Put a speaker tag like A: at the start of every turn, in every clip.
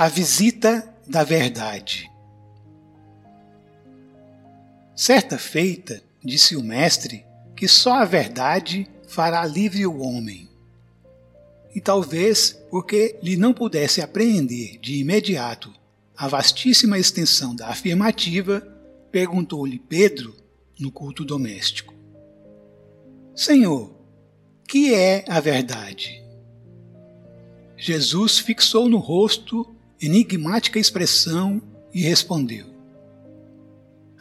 A: A
B: visita da verdade. Certa feita, disse o mestre que só a verdade fará livre o homem. E talvez porque lhe não pudesse apreender de imediato a vastíssima extensão da afirmativa, perguntou-lhe Pedro no culto doméstico: Senhor, que é a verdade? Jesus fixou no rosto enigmática expressão e respondeu: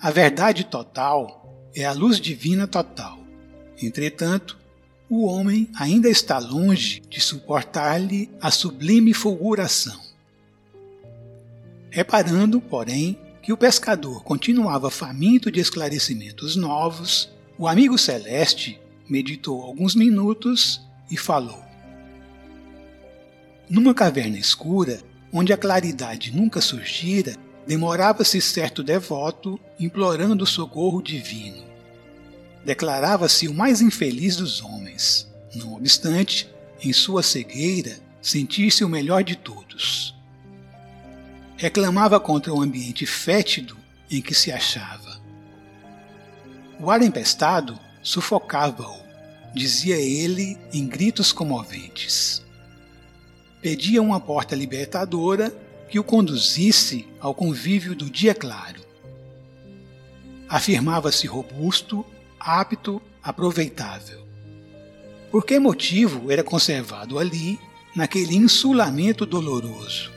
B: A verdade total é a luz divina total. Entretanto, o homem ainda está longe de suportar-lhe a sublime fulguração. Reparando, porém, que o pescador continuava faminto de esclarecimentos novos, o amigo celeste meditou alguns minutos e falou. Numa caverna escura, onde a claridade nunca surgira, demorava-se certo devoto implorando o socorro divino. Declarava-se o mais infeliz dos homens, não obstante, em sua cegueira, sentir-se o melhor de todos. Reclamava contra o ambiente fétido em que se achava. O ar empestado sufocava-o, dizia ele em gritos comoventes pedia uma porta libertadora que o conduzisse ao convívio do dia claro. Afirmava-se robusto, apto, aproveitável. Por que motivo era conservado ali, naquele insulamento doloroso?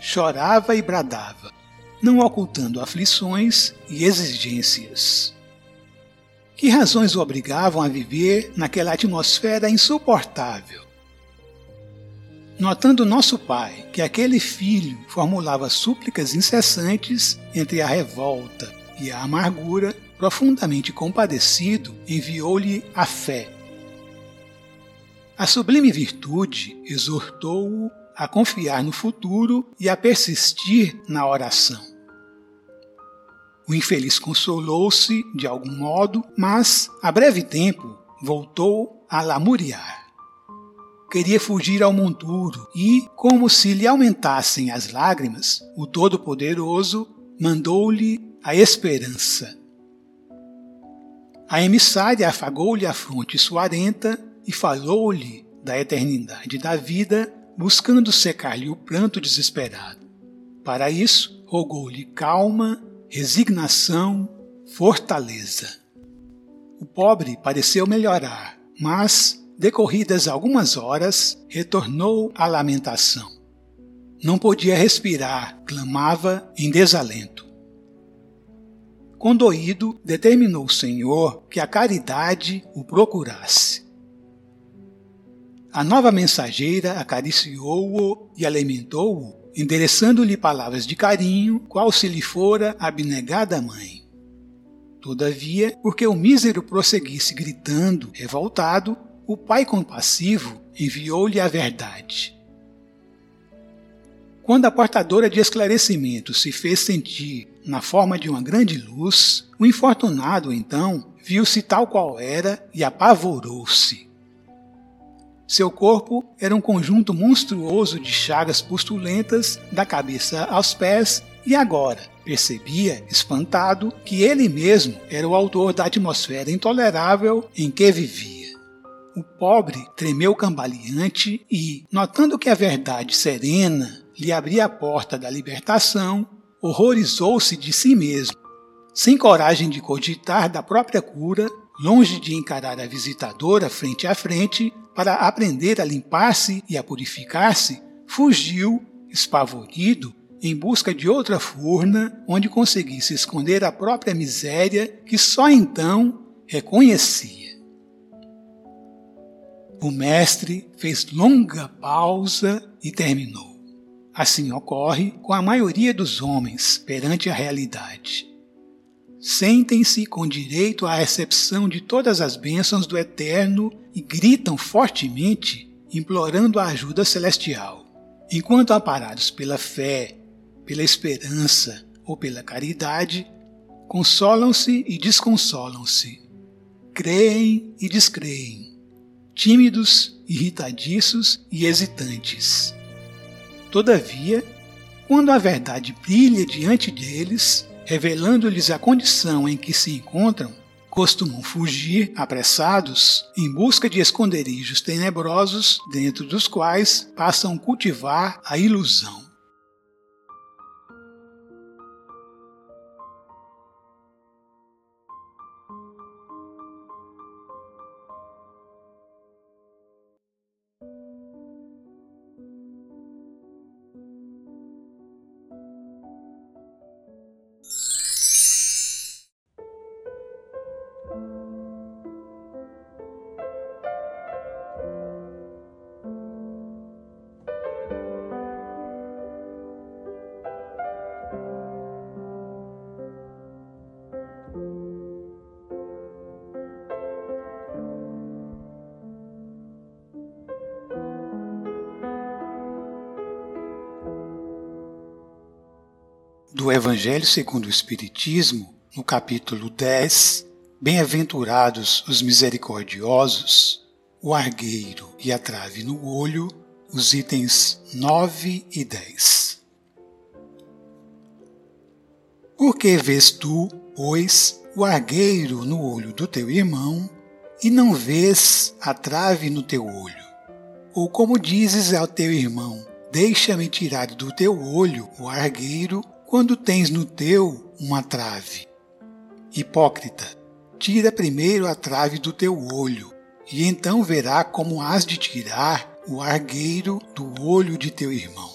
B: Chorava e bradava, não ocultando aflições e exigências. Que razões o obrigavam a viver naquela atmosfera insuportável? Notando nosso pai que aquele filho formulava súplicas incessantes entre a revolta e a amargura, profundamente compadecido, enviou-lhe a fé. A sublime virtude exortou-o a confiar no futuro e a persistir na oração. O infeliz consolou-se de algum modo, mas, a breve tempo, voltou a lamuriar queria fugir ao monturo e, como se lhe aumentassem as lágrimas, o Todo-Poderoso mandou-lhe a esperança. A emissária afagou-lhe a fronte suarenta e falou-lhe da eternidade da vida, buscando secar-lhe o pranto desesperado. Para isso, rogou-lhe calma, resignação, fortaleza. O pobre pareceu melhorar, mas Decorridas algumas horas, retornou à lamentação. Não podia respirar, clamava em desalento. Condoído, determinou o Senhor que a caridade o procurasse. A nova mensageira acariciou-o e alimentou-o endereçando-lhe palavras de carinho, qual se lhe fora abnegada mãe. Todavia, porque o mísero prosseguisse gritando, revoltado, o pai compassivo enviou-lhe a verdade. Quando a portadora de esclarecimento se fez sentir na forma de uma grande luz, o infortunado, então, viu-se tal qual era e apavorou-se. Seu corpo era um conjunto monstruoso de chagas pustulentas da cabeça aos pés e agora percebia, espantado, que ele mesmo era o autor da atmosfera intolerável em que vivia. O pobre tremeu cambaleante e, notando que a verdade serena lhe abria a porta da libertação, horrorizou-se de si mesmo. Sem coragem de cogitar da própria cura, longe de encarar a visitadora frente a frente para aprender a limpar-se e a purificar-se, fugiu, espavorido, em busca de outra furna onde conseguisse esconder a própria miséria que só então reconhecia. O mestre fez longa pausa e terminou. Assim ocorre com a maioria dos homens perante a realidade. Sentem-se com direito à recepção de todas as bênçãos do Eterno e gritam fortemente, implorando a ajuda celestial. Enquanto amparados pela fé, pela esperança ou pela caridade, consolam-se e desconsolam-se, creem e descreem, tímidos, irritadiços e hesitantes Todavia, quando a verdade brilha diante deles, revelando-lhes a condição em que se encontram, costumam fugir apressados em busca de esconderijos tenebrosos dentro dos quais passam cultivar a ilusão. Do Evangelho segundo o Espiritismo, no capítulo 10, Bem-aventurados os misericordiosos, o argueiro e a trave no olho, os itens 9 e 10. Por que vês tu, pois, o argueiro no olho do teu irmão, e não vês a trave no teu olho? Ou como dizes ao teu irmão, deixa-me tirar do teu olho o argueiro quando tens no teu uma trave. Hipócrita, tira primeiro a trave do teu olho, e então verá como has de tirar o argueiro do olho de teu irmão.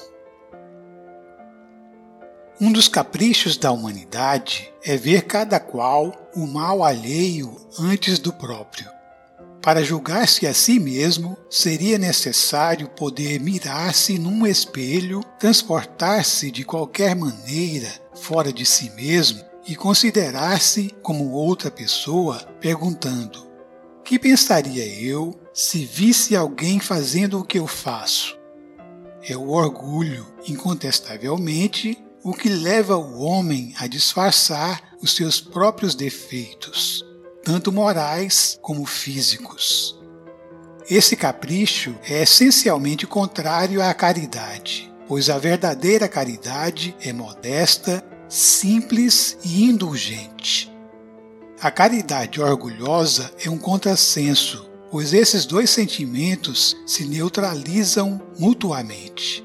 B: Um dos caprichos da humanidade é ver cada qual o mal alheio antes do próprio. Para julgar-se a si mesmo, seria necessário poder mirar-se num espelho, transportar-se de qualquer maneira fora de si mesmo e considerar-se como outra pessoa, perguntando: Que pensaria eu se visse alguém fazendo o que eu faço? É o orgulho, incontestavelmente, o que leva o homem a disfarçar os seus próprios defeitos tanto morais como físicos. Esse capricho é essencialmente contrário à caridade, pois a verdadeira caridade é modesta, simples e indulgente. A caridade orgulhosa é um contrassenso, pois esses dois sentimentos se neutralizam mutuamente.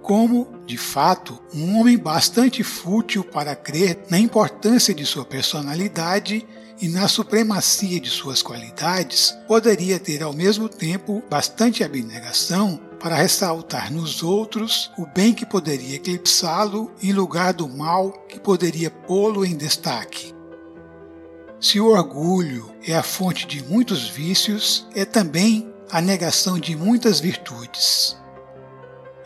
B: Como, de fato, um homem bastante fútil para crer na importância de sua personalidade e na supremacia de suas qualidades, poderia ter ao mesmo tempo bastante abnegação para ressaltar nos outros o bem que poderia eclipsá-lo em lugar do mal que poderia pô-lo em destaque. Se o orgulho é a fonte de muitos vícios, é também a negação de muitas virtudes.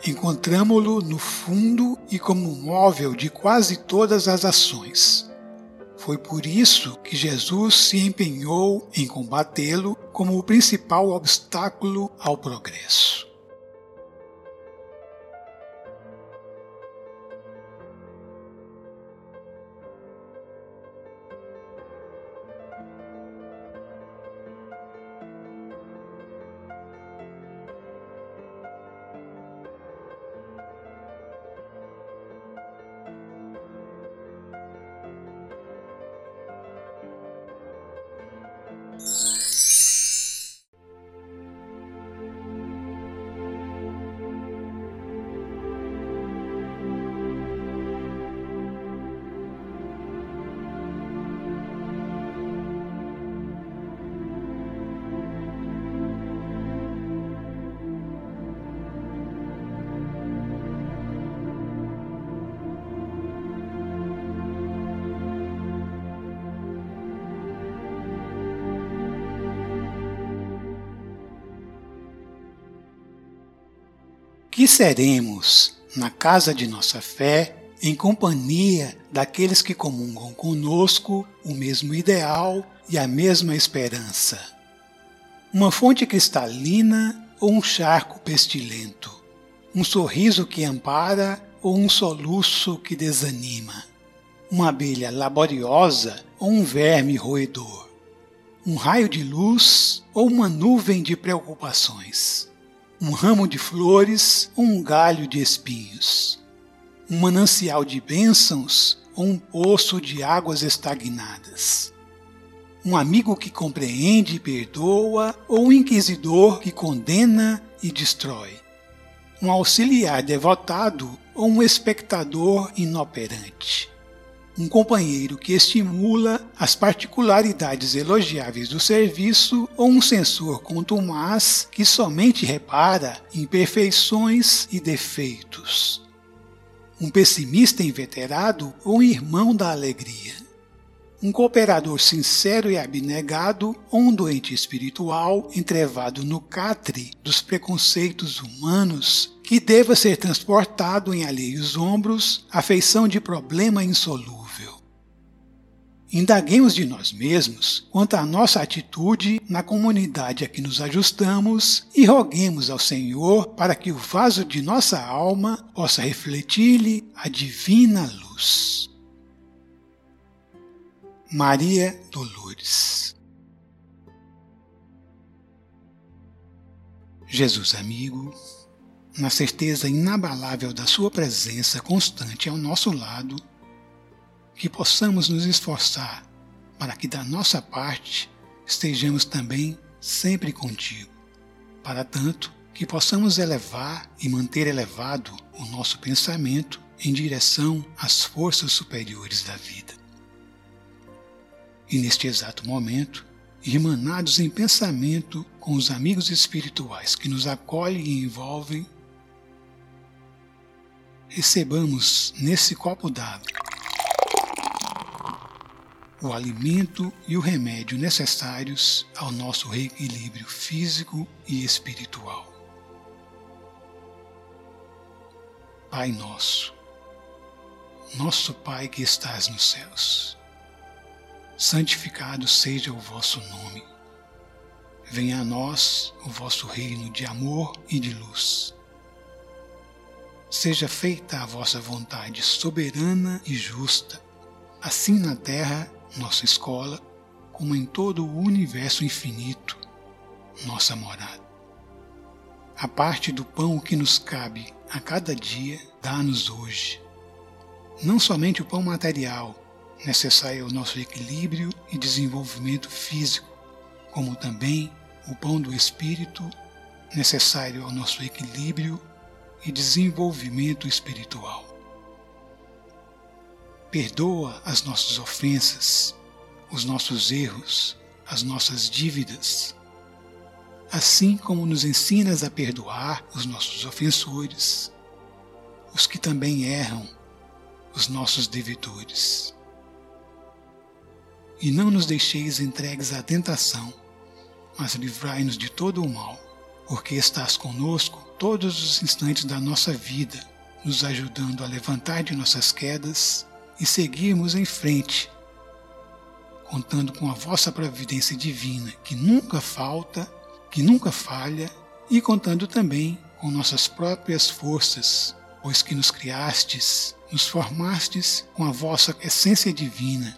B: encontramo-lo no fundo e como móvel de quase todas as ações. Foi por isso que Jesus se empenhou em combatê-lo como o principal obstáculo ao progresso. Seremos na casa de nossa fé em companhia daqueles que comungam conosco o mesmo ideal e a mesma esperança. Uma fonte cristalina ou um charco pestilento, um sorriso que ampara ou um soluço que desanima, uma abelha laboriosa ou um verme roedor, um raio de luz ou uma nuvem de preocupações um ramo de flores ou um galho de espinhos, um manancial de bênçãos ou um poço de águas estagnadas, um amigo que compreende e perdoa ou um inquisidor que condena e destrói, um auxiliar devotado ou um espectador inoperante um companheiro que estimula as particularidades elogiáveis do serviço ou um censor contumaz que somente repara imperfeições e defeitos. Um pessimista inveterado ou um irmão da alegria. Um cooperador sincero e abnegado ou um doente espiritual entrevado no catre dos preconceitos humanos que deva ser transportado em alheios ombros à feição de problema insolúvel. Indaguemos de nós mesmos quanto à nossa atitude na comunidade a que nos ajustamos e roguemos ao Senhor para que o vaso de nossa alma possa refletir-lhe a divina luz. Maria Dolores Jesus amigo, na certeza inabalável da Sua presença constante ao nosso lado, que possamos nos esforçar para que da nossa parte estejamos também sempre contigo. Para tanto, que possamos elevar e manter elevado o nosso pensamento em direção às forças superiores da vida. E neste exato momento, irmanados em pensamento com os amigos espirituais que nos acolhem e envolvem, recebamos nesse copo d'água o alimento e o remédio necessários ao nosso reequilíbrio físico e espiritual. Pai nosso, nosso Pai que estás nos céus, santificado seja o vosso nome. Venha a nós o vosso reino de amor e de luz. Seja feita a vossa vontade soberana e justa, assim na terra nossa escola, como em todo o universo infinito, nossa morada. A parte do pão que nos cabe a cada dia, dá-nos hoje. Não somente o pão material, necessário ao nosso equilíbrio e desenvolvimento físico, como também o pão do espírito, necessário ao nosso equilíbrio e desenvolvimento espiritual. Perdoa as nossas ofensas, os nossos erros, as nossas dívidas, assim como nos ensinas a perdoar os nossos ofensores, os que também erram, os nossos devedores. E não nos deixeis entregues à tentação, mas livrai-nos de todo o mal, porque estás conosco todos os instantes da nossa vida, nos ajudando a levantar de nossas quedas e seguirmos em frente, contando com a vossa providência divina, que nunca falta, que nunca falha, e contando também com nossas próprias forças, pois que nos criastes, nos formastes com a vossa essência divina,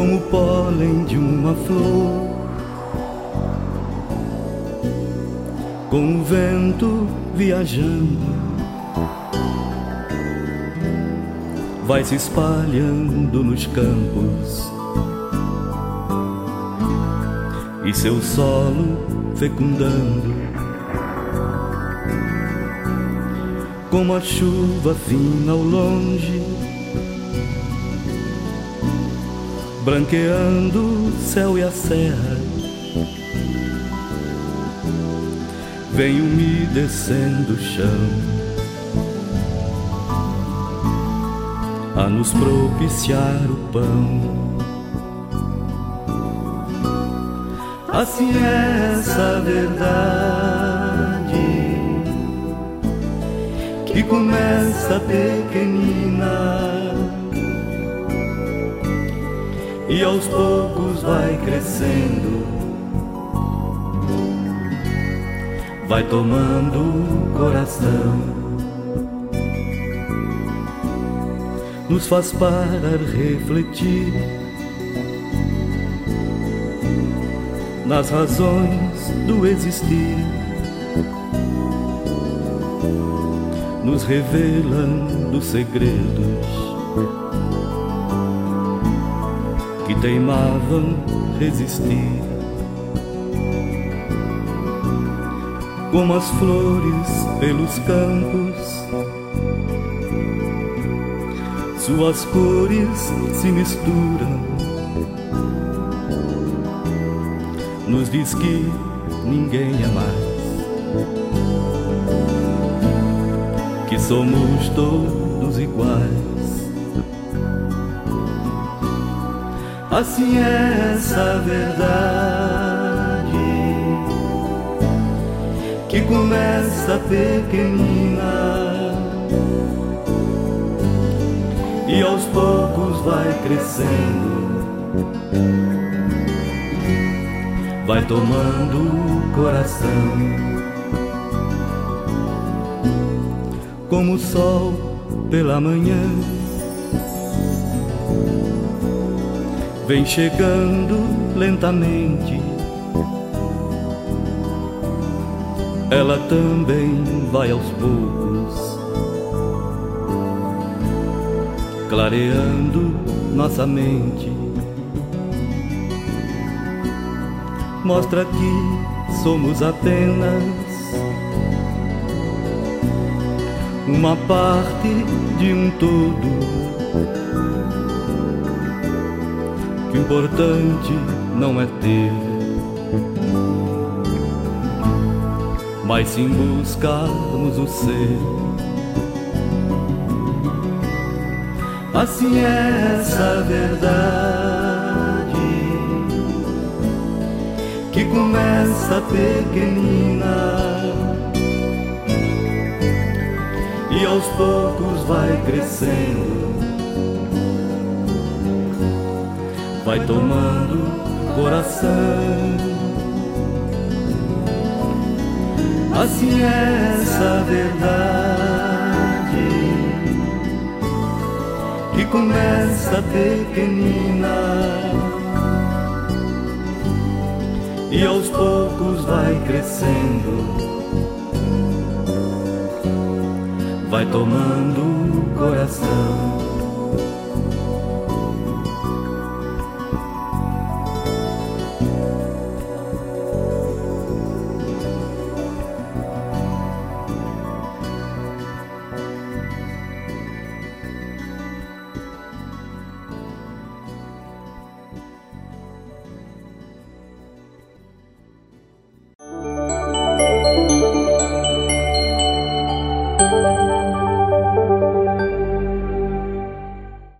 A: Como o pólen de uma flor, com o vento viajando, vai se espalhando nos campos e seu solo fecundando. Como a chuva fina ao longe branqueando o céu e a serra. Vem umedecendo o chão a nos propiciar o pão. Assim é essa verdade que começa pequenina e aos poucos vai crescendo, vai tomando coração, nos faz parar refletir nas razões do existir, nos revelando segredos teimavam resistir. Como as flores pelos campos, suas cores se misturam. Nos diz que ninguém é mais, que somos todos iguais. Assim é essa verdade que começa pequenina e aos poucos vai crescendo, vai tomando coração, como o sol pela manhã vem chegando lentamente. Ela também vai aos poucos, clareando nossa mente. Mostra que somos apenas uma parte de um todo que o importante não é ter, mas sim buscarmos o ser. Assim é essa verdade que começa pequenina e aos poucos vai crescendo vai tomando coração. Assim é essa verdade que começa pequenina e aos poucos vai crescendo, vai tomando coração.